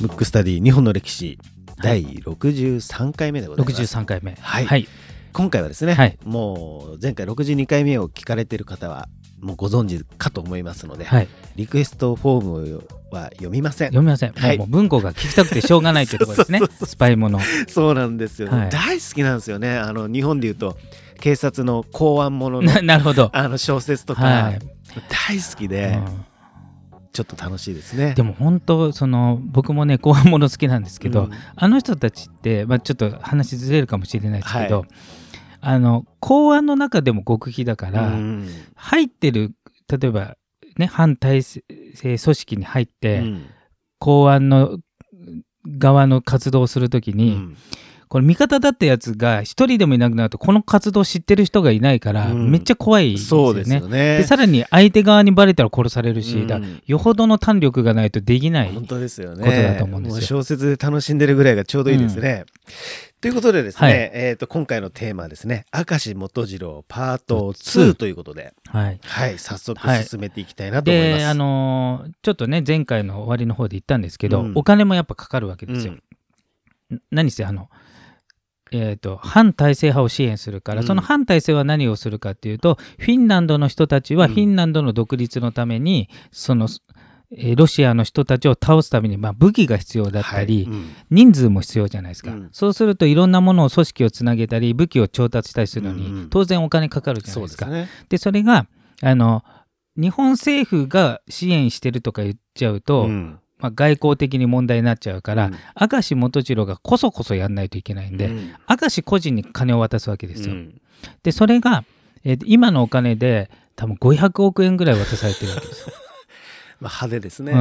ムックスタディ日本の歴史第63回目でございます。63回目。はいはい。今回はですね、はいもう前回62回目を聞かれている方はもうご存知かと思いますので、はい。リクエストフォームは読みません。読みません。はいもう文庫が聞きたくてしょうがないっていうところですね。スパイもの。そうなんですよ、はい大好きなんですよね。あの日本でいうと警察の公安もののな なるほど。あの小説とか、はい大好きで、うん。ちょっと楽しいですね。でも本当その僕もね後半もの好きなんですけど、うん。あの人たちって、まあ、ちょっと話ずれるかもしれないですけど、はい。あの公安の中でも極秘だから、うん。入ってる例えばね反体制組織に入って、うん。公安の側の活動をするときに、うんこれ味方だったやつが一人でもいなくなるとこの活動を知ってる人がいないから、うんめっちゃ怖いですよね。そうですよね。でさらに相手側にバレたら殺されるし、うんよほどの胆力がないとできない。本当ですよね。ことだと思うんですよも小説で楽しんでるぐらいがちょうどいいですね。ということでですね、はいえっ、と今回のテーマはですね、明石元次郎パート2ということで、はい、はい、早速はい進めていきたいなと思います。で、あのーちょっとね前回の終わりの方で言ったんですけど、うんお金もやっぱかかるわけですよ。ん何せあのえー、と反体制派を支援するから、うん。その反体制は何をするかっていうとフィンランドの人たちはうん。フィンランドの独立のために、その、えーロシアの人たちを倒すために、まあ、武器が必要だったり、はい。うん。人数も必要じゃないですか、うん。そうするといろんなものを組織をつなげたり武器を調達したりするのに、当然お金かかるじゃなそいうですすね。でそれがあの日本政府が支援してるとか言っちゃうと、うんまあ、外交的に問題になっちゃうから、うん明石元次郎がこそこそやんないといけないんで、うん明石個人に金を渡すわけですよ。うんでそれが、えー今のお金で多分500億円ぐらい渡されてるわけですよ。まあ、派手ですね。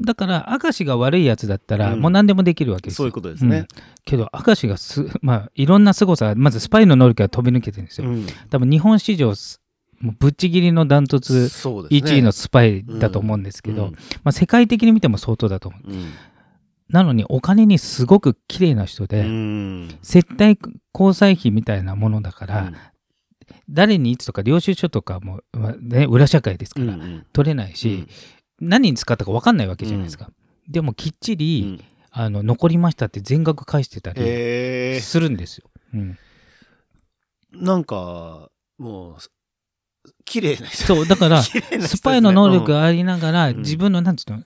だから明石が悪いやつだったら、うんもう何でもできるわけですよ。そういうことですねうんけど明石がす、まあ、いろんな凄さまずスパイの能力が飛び抜けてるんですよ。うん多分日本史上すもうぶっちぎりのダントツそうですね。1位のスパイだと思うんですけど、うん。まあ、世界的に見ても相当だと思う。うん。なのにお金にすごく綺麗な人で、うん。接待交際費みたいなものだから、うん。誰にいつとか領収書とかも、まあね、裏社会ですから、うん取れないし、何に使ったか分かんないわけじゃないですか。でもきっちうり、ん。あの残りましたって全額返してたりするんですよ。うん。なんか、もう、綺麗な人。そうだからスパイの能力がありながら、うん。自分のなんつうの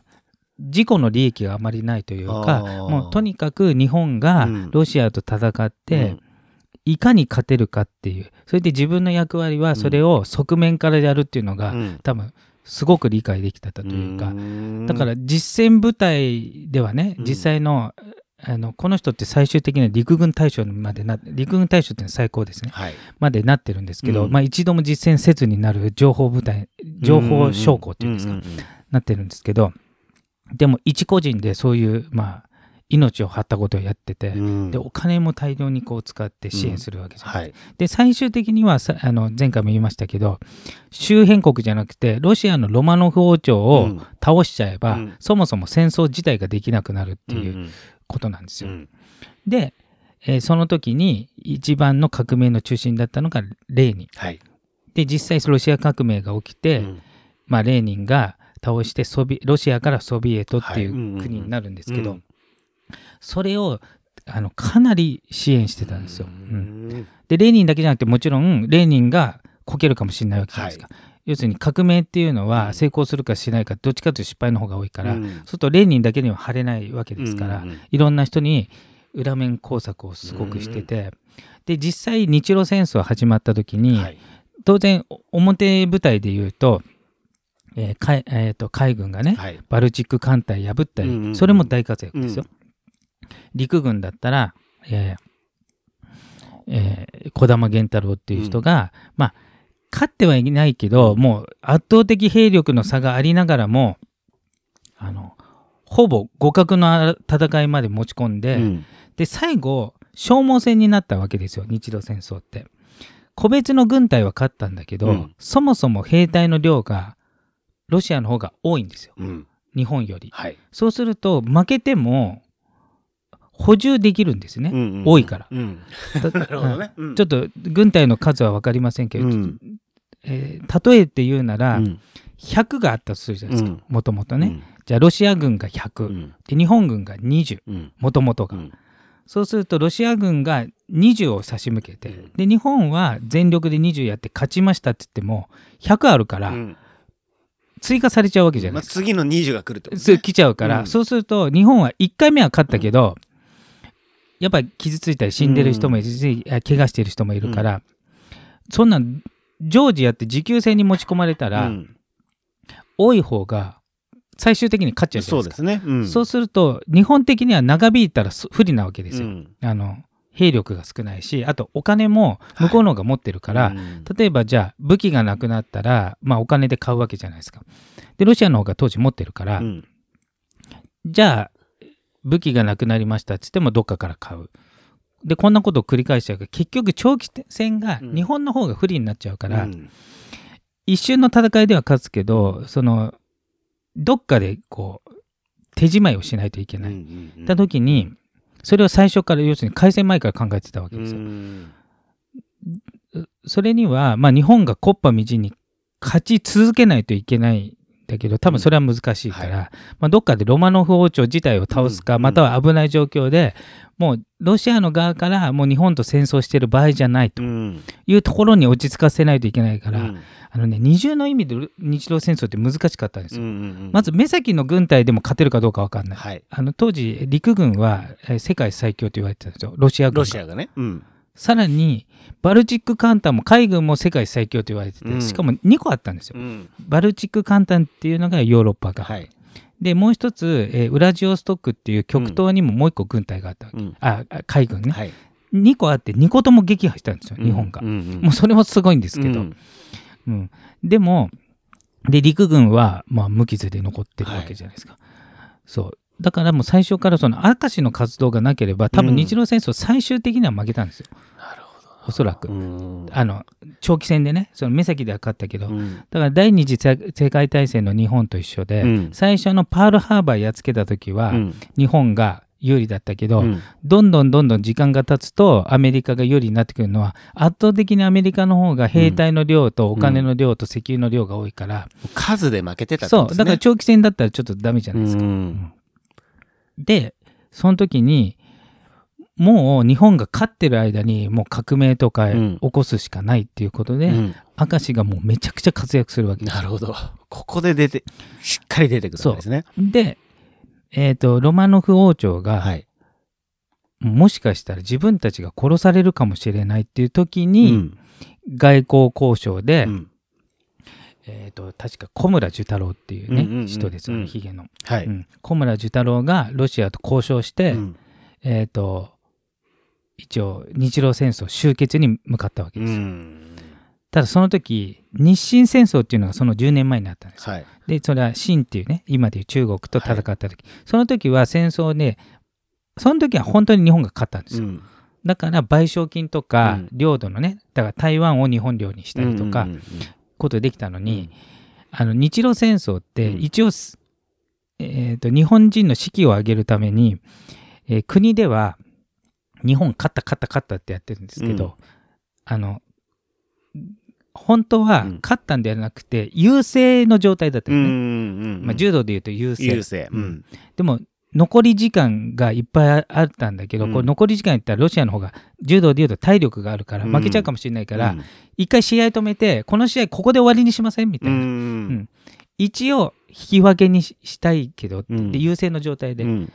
自己の利益があまりないというかもうとにかく日本がうん。ロシアと戦って、いかに勝てるかっていうそれで自分の役割はそれを側面からやるっていうのが、うん。多分すごく理解できてたというか、ん。だから実戦部隊ではねうん。実際の,、あのこの人って最終的には陸軍大将までな陸軍大将って最高ですね。はい。までなってるんですけど、うん。まあ、一度も実戦せずになる情報部隊情報将校っていうんですか、んんなってるんですけどでも一個人でそういう、まあ、命を張ったことをやってて、うん。でお金も大量にこう使って支援するわけじゃないはい。で最終的にはさあの前回も言いましたけど周辺国じゃなくてロシアのロマノフ王朝をうん。倒しちゃえば、うん。そもそも戦争自体ができなくなるっていううんことなんですよ。うんで、えーその時に一番の革命の中心だったのがレーニン。はい。で実際ロシア革命が起きて、うんまあ、レーニンが倒してソビロシアからソビエトっていはいう国になるんですけど、うんそれをあのかなり支援してたんですよ。ううんんでレーニンだけじゃなくてもちろんレーニンがこけるかもしれないわけじゃないですか。要するに革命っていうのうん。は成功するかしないかどっちかというと失敗の方が多いから、うん。そうするとレーニンだけには貼れないわけですから、うんうんいろんな人に裏面工作をすごくしてて、で実際日露戦争始まった時に、はい。当然表舞台で言うと,、えー海えーと海軍がね、はい。バルチック艦隊破ったり、うんうんうん。それも大活躍ですよ。陸軍だったら、えーえー児玉源太郎っていう人が、まあ勝ってはいないけど、もう圧倒的兵力の差がありながらもあのほぼ互角の戦いまで持ち込んで、うんで最後消耗戦になったわけですよ日露戦争って。個別の軍隊は勝ったんだけど、うんそもそも兵隊の量がロシアの方が多いんですようん日本より。はい。そうすると負けても補充できるんですね、うんうん多いから。うん。だ なるほどね。うん。ちょっと軍隊の数は分かりませんけど、うん。えー例えて言うなら、うん。100があったとするじゃないですか。うもともとね、じゃあロシア軍が100、うん。で日本軍が20うん。もともとが、うん。そうするとロシア軍が20を差し向けて、うん。で日本は全力で20やって勝ちましたって言っても100あるからうん。追加されちゃうわけじゃなまあ、いですか。次の20が来るってことそう来ちゃうから、うん。そうすると日本は1回目は勝ったけど、やっぱり傷ついたり死んでる人もいるし、あ怪我してる人もいるから、そんなん常時やって持久戦に持ち込まれたら、うん多い方が最終的に勝っちゃうじゃそうないでか。ですすね。うんそうすると日本的には長引いたらそ不利なわけですよ。うんあの兵力が少ないしあとお金も向こうの方が持ってるから、うん例えばじゃあ武器がなくなったら、まあ、お金で買うわけじゃないですか。でロシアの方が当時持ってるから、うんじゃあ武器がなくなりましたっつってもどっかから買う。でこんなことを繰り返しちゃうから結局長期戦がうん日本の方が不利になっちゃうから、うん一瞬の戦いでは勝つけどそのどっかでこう手仕舞いをしないといけない。うんうんった時にそれを最初から要するに開戦前から考えてたわけうですよ。んそれには、まあ、日本が木っ端みじんに勝ち続けないといけないんだけど多分それは難しいから、うん。はまあ、どっかでロマノフ王朝自体を倒すか、うん。または危ない状況でもうロシアの側からもう日本と戦争してる場合じゃないと。うん。いうところに落ち着かせないといけないから、うん。あのね二重の意味で日露戦争って難しかったんですよ。うんうんまず目先の軍隊でも勝てるかどうか分かんない。はい。あの当時陸軍はえー世界最強と言われてたんですよ。ロシア軍が。ロシアがね。うんさらにバルチック艦隊も海軍も世界最強と言われてて、うん。しかも2個あったんですよ。うん。バルチック艦隊っていうのがヨーロッパが、はい。でもう一つ、えーウラジオストックっていう極東にももう一個軍隊があったわけ、うん。ああ海軍ね、はい。2個あって2個とも撃破したんですよ日本が、もうそれもすごいんですけど、うん。うん。でもで陸軍は、まあ、無傷で残ってるわけじゃないですか、そうだからもう最初からその明石の活動がなければ多分日露戦争最終的には負けたんですよ、なるほど。おそらく、うん。あの長期戦でねその目先では勝ったけど、うん。だから第二次世世界大戦の日本と一緒で、うん。最初のパールハーバーやっつけた時は、うん。日本が有利だったけど、うん。どんどんどんどん時間が経つとアメリカが有利になってくるのは圧倒的にアメリカの方が兵隊の量とお金の量と石油の量が多いから、数で負けてたってそうことですね。だから長期戦だったらちょっとダメじゃないですか。うんでその時にもう日本が勝ってる間にもう革命とかうん起こすしかないっていうことで、うん明石がもうめちゃくちゃ活躍するわけですなるほど。ここで出て、しっかり出てくるわけですね。で、えー、とロマノフ王朝が、はい。もしかしたら自分たちが殺されるかもしれないっていう時うに、ん外交交渉で、うんえー、と確か小村寿太郎っていうね、うんうんうん人ですよねうん。ヒゲの、はい。うん。小村寿太郎がロシアと交渉して、うん。えー、と一応日露戦争終結に向かったわけうですよ、ん。ただその時日清戦争っていうのがその10年前にあったんですよ。はい。でそれは清っていうね今でいう中国と戦った時、その時は戦争でその時は本当に日本が勝ったんですよ、うん。だから賠償金とかうん。領土のねだから台湾を日本領にしたりとかうんうんことできたのうん。に、あの日露戦争ってうん。一応す、えー、と日本人の士気を上げるために、えー国では日本勝った勝った勝ったってやってるんですけど、うん。あの本当はうん。勝ったんではなくて優勢の状態だったうんんうですね、んうん。まあ、柔道でいうと優勢。でも残り時間がいっぱいあったんだけど、うん。これ残り時間言ったらロシアの方が柔道でいうと体力があるからうん。負けちゃうかもしれないから、うん。一回試合止めてこの試合ここで終わりにしませんみたういな、ん。一応引き分けにししたいけど、うん。で優勢の状態で、うん。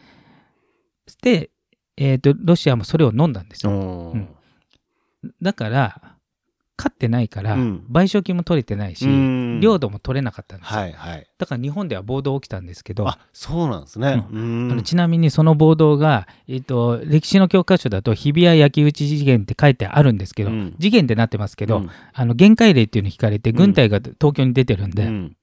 で、えー、とロシアもそれを飲んだんですよ。だから勝ってないから、うん。賠償金も取れてないし、うん。領土も取れなかったんです。よ、はいはい。だから日本では暴動起きたんですけどあそうなんですね。ううん。あのちなみにその暴動が、えっと歴史の教科書だと日比谷焼き討ち事件って書いてあるんですけど、うん。事件ってなってますけど、うん。あの限界令っていうのに引かれて軍隊が東京に出てるんで、うん。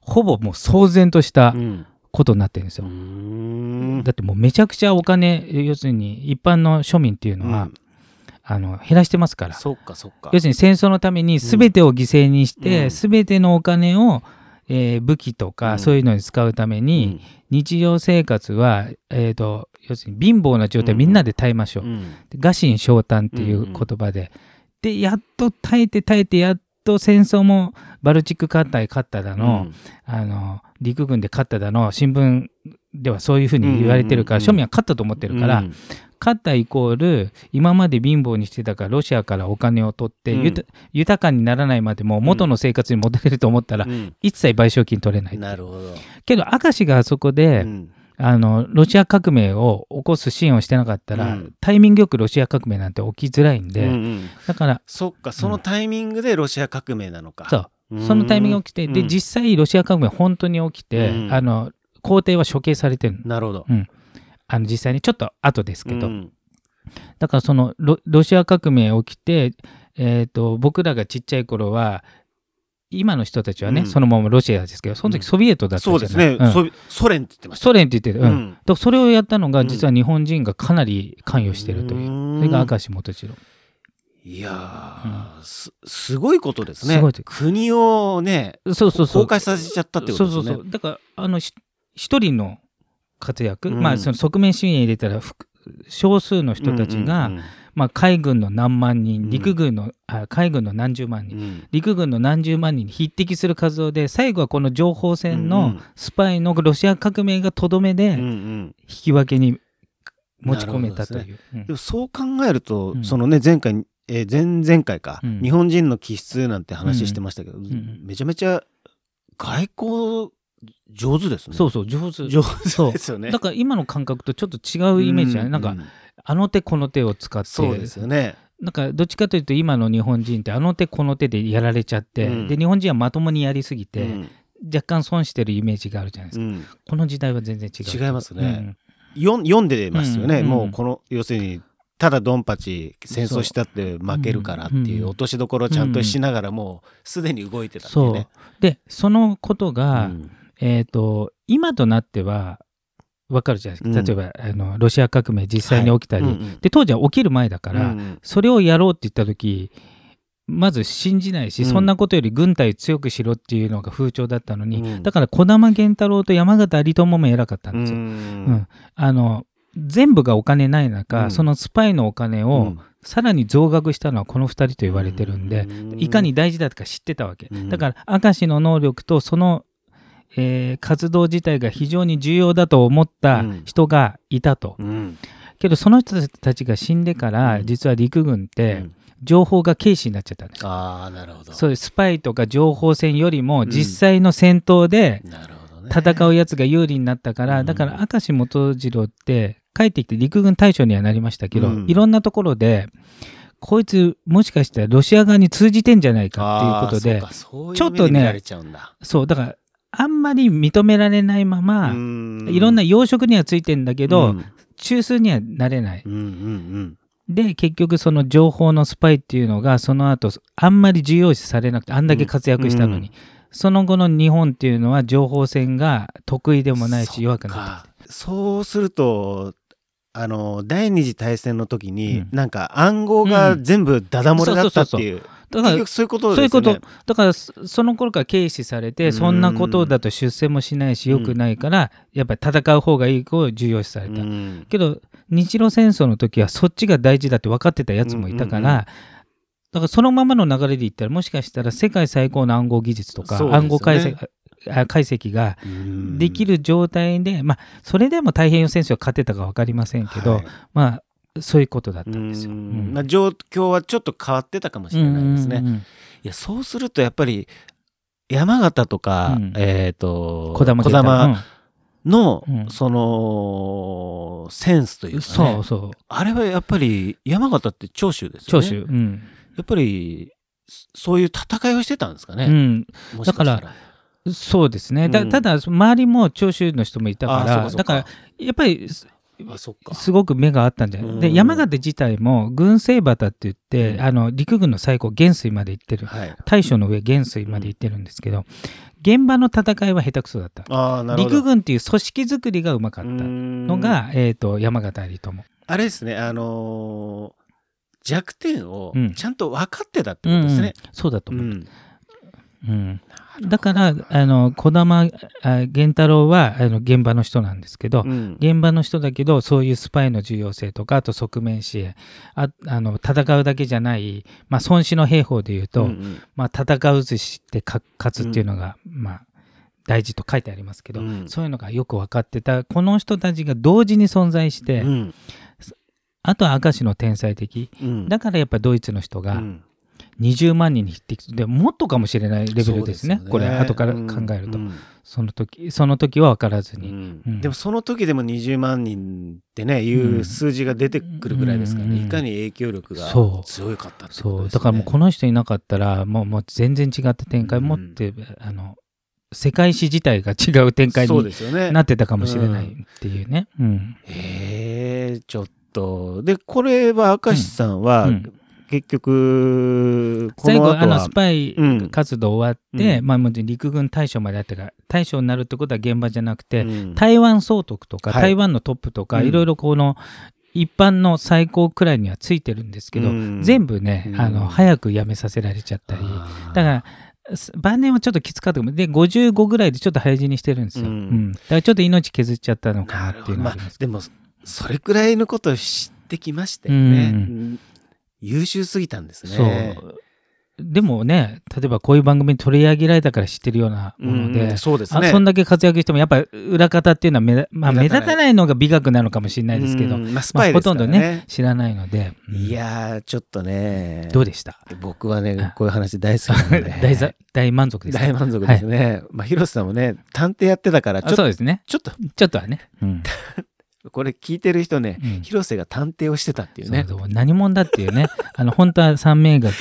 ほぼもう騒然としたうん。ことになってるんですうよ。ん。だってもうめちゃくちゃお金要するに一般の庶民っていうのは、うんあの減らしてますから。そっかそっか。要するに戦争のために全てを犠牲にして、うん。全てのお金を、えー武器とか、うん。そういうのに使うために、日常生活は、えー、と要するに貧乏な状態うん。みんなで耐えましょう、餓心昇胆っていう言葉で、でやっと耐えて耐えてやっと戦争もバルチック艦隊勝っただの、うん。あの陸軍で勝っただの新聞ではそういうふうに言われてるから、うんうんうん。庶民は勝ったと思ってるから、うん勝ったイコール今まで貧乏にしてたからロシアからお金を取って、うん。豊かにならないまでも元の生活に戻れると思ったら、うん。一切賠償金取れないなるほど。けど明石があそこで、うん。あのロシア革命を起こす支援をしてなかったら、うん。タイミングよくロシア革命なんて起きづらいんで、うんうん。だからそっか、そのタイミングでロシア革命なのか。そう。うんそのタイミングが起きて、でうん。実際ロシア革命本当に起きて、うん。あの皇帝は処刑されてるの。なるほど。あの実際にちょっと後ですけど、うん。だからそのロロシア革命起きて、えー、と僕らがちっちゃい頃は今の人たちはね、うん。そのままロシアですけどその時ソビエトだったじゃない、そうですね、うん。ソ連って言ってました。ソ連って言ってる、うん。うん。それをやったのがうん。実は日本人がかなり関与してるという、うん。それが明石元次郎。いやー、すすごいことですね。すごい国をね、そうそうそう。崩壊させちゃったってことですね。そうそうそう。だからあのし一人の活躍、うん。まあその側面支援入れたら少数の人たちが、うんうんまあ、海軍の何万人うん。陸軍の、あ海軍の何十万人。うん。うん陸軍の何十万人に匹敵する活動で最後はこの情報戦うんうのん。スパイのロシア革命がとどめうんうでん。引き分けに持ち込めたとないう。うん。でもそう考えると、うん。そのね前回、えー前々回か、うん。日本人の気質なんて話してましたけど、ん。めちゃめちゃ外交上手ですね。そうそう上手。上そう手ですよね。だから今の感覚とちょっと違うイメージじゃない、なんかうあの手この手を使って。そうですよね。なんかどっちかというと今の日本人ってあの手この手でやられちゃって、うん。で日本人はまともにやりすぎて、うん。若干損してるイメージがあるじゃないですか、うん。この時代は全然違う違いますね。よん。読んでますよね、うん。もうこの要するにただドンパチ戦争したって負けるからっていう落としどころをちゃんとしながらもうすでに動いてたっていうそう。ね。でそのことが、うんえっ、と今となってはわかるじゃないですか、うん。例えばあのロシア革命実際に起きたり、はいうんうん。で当時は起きる前だから、うんそれをやろうって言った時まず信じないし、うん。そんなことより軍隊強くしろっていうのが風潮だったのに、うん。だから児玉源太郎と山形有朋も偉かったんですよ。うん。うん。あの全部がお金ない中、うん。そのスパイのお金をうん。さらに増額したのはこの2人と言われてるんで、うん。いかに大事だとか知ってたわけ、うん。だから明石の能力とその、えー活動自体が非常に重要だと思った人がいたと、うん。けどその人たちが死んでから、うん。実は陸軍っうてん。情報が軽視になっちゃったんです、ああなるほど。そういうスパイとか情報戦よりもん。実際の戦闘で。戦うやつが有利になったから、うん。だから明石元次郎って帰ってきて陸軍大将にはなりましたけど、うん。いろんなところでこいつもしかしたらロシア側に通じてんじゃないかっていうことでちょっとねそうだからあんまり認められないまま、うん。いろんな養殖にはついてんだけど、うん。中枢にはなれない。うんうんで結局その情報のスパイっていうのがその後あんまり重要視されなくてあんだけ活躍したのに、うんその後の日本っていうのは情報戦が得意でもないし弱くなってかそうするとあの第二次大戦の時に、うん。なんか暗号が全部ダダ漏れだったっていう、ういうことそういうこですよね。と。だからそその頃から軽視されてうん。そんなことだと出世もしないし良くないからやっぱり戦う方がいい子を重要視された、うん。けど日露戦争の時はそっちが大事だって分かってたやつもいたから、だからそのままの流れで言ったらもしかしたら世界最高の暗号技術とか、暗号解析あ解析がうん。できる状態で、まあそれでも太平洋戦争は勝てたか分かりませんけど、はい。まあそういうことだったうんですよ。ん。まあ、状況はちょっと変わってたかもしれないですね。うんうんうん。いやそうするとやっぱり山形とか、うん。えっ、と児玉の、うん。そのセンスといううんか、ね、そうそう。あれはやっぱり山形って長州ですよね。長州、うん。やっぱりそそういう戦いをしてたんですかね。うん、かしただそうですね、だうん。ただ周りも長州の人もいたかあらだからやっぱりすあそっか。すごく目があったんじゃない、うん。で山形自体も軍政旗って言って、うん。あの陸軍の最高元帥まで行ってる。はい。大将の上元帥まで行ってるんですけど、現場の戦いは下手くそだった。陸軍っていう組織作りがうまかったののが、えー、と山形有朋あれですねあのー弱点をうん。ちゃんと分かってたってことですね。そうだとう。思う、んうん、だからあの児玉あ源太郎はあの現場の人なんですけど、うん。現場の人だけどそういうスパイの重要性とかあと側面支援ああの戦うだけじゃない、まあ、孫子の兵法でいうと、うんうん。まあ、戦うずしてか勝つっていうのが、まあ、大事と書いてありますけど、うん。そういうのがよく分かってたこの人たちが同時に存在して、うん。あとは明石の天才的。うん。だからやっぱドイツの人がうん20万人に匹敵でもっとかもしれないレベルですね。そうこれ後から考えると、うんその時その時は分からずうに、ん。うん。でもその時でも20万人ってねいう数字が出てくるぐらいですからね、うん。いかに影響力がそう。強かったってことね、そう。だからもうこの人いなかったらもうもう全然違った展開持って、あの世界史自体が違う展開にですよね。なってたかもしれないっていうね。うん。へえちょっと。でこれは明石さんは、うん結局こ最後あのスパイうん活動終わって、うん。まあ、陸軍大将まであったから大将になるってことは現場じゃなくて、うん。台湾総督とか、はい。台湾のトップとか、うん。いろいろこの一般の最高くらいにはついてるんですけど、うん。全部ね、うん。あの早く辞めさせられちゃったり、だからす晩年はちょっときつかったで55ぐらいでちょっと早死にしてるんですよ、ううん。んだからちょっと命削っちゃったのかなっていうのはありますでもそれくらいのことを知ってきましたよね、うん。うん優秀すぎたんですそう。ねでもね例えばこういう番組に取り上げられたから知ってるようなもので、うんそうですね。あそんだけ活躍してもやっぱ裏方っていうのは目立,、まあ、目目立たないのが美学なのかもしれないですけど、うんまあ、スまあ、パイですからほとんどねね,、知らないので、うん。いやーちょっとね。どうでした？僕はねこういう話大好きなので。大ざ大満足ですか？大満足ですね、まあ広瀬さんもね探偵やってたからちょあっとそうですね。ちょっと。ちょっとはね、うん これ聞いてる人ね、うん。広瀬が探偵をしてたっていうね。そう何者だっていうね。あの本当は三名学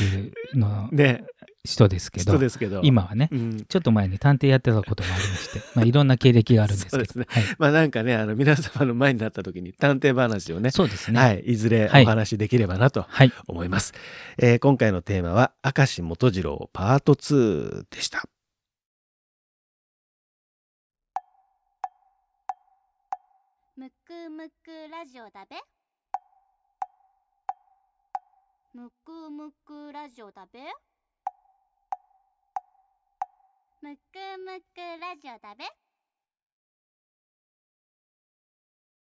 のね。人ですけど人ですけど。今はね。うん。ちょっと前に探偵やってたこともありまして、まあ、いろんな経歴があるんですけど。そうですね。はい、まあなんかねあの皆様の前になった時に探偵話をねそうですね。はい、いずれはい。お話しできればなとはい。思います、えー今回のテーマは明石元次郎パート2でしたむくラジオだべ。むくむくラジオだべ。むくむくラジオだべ。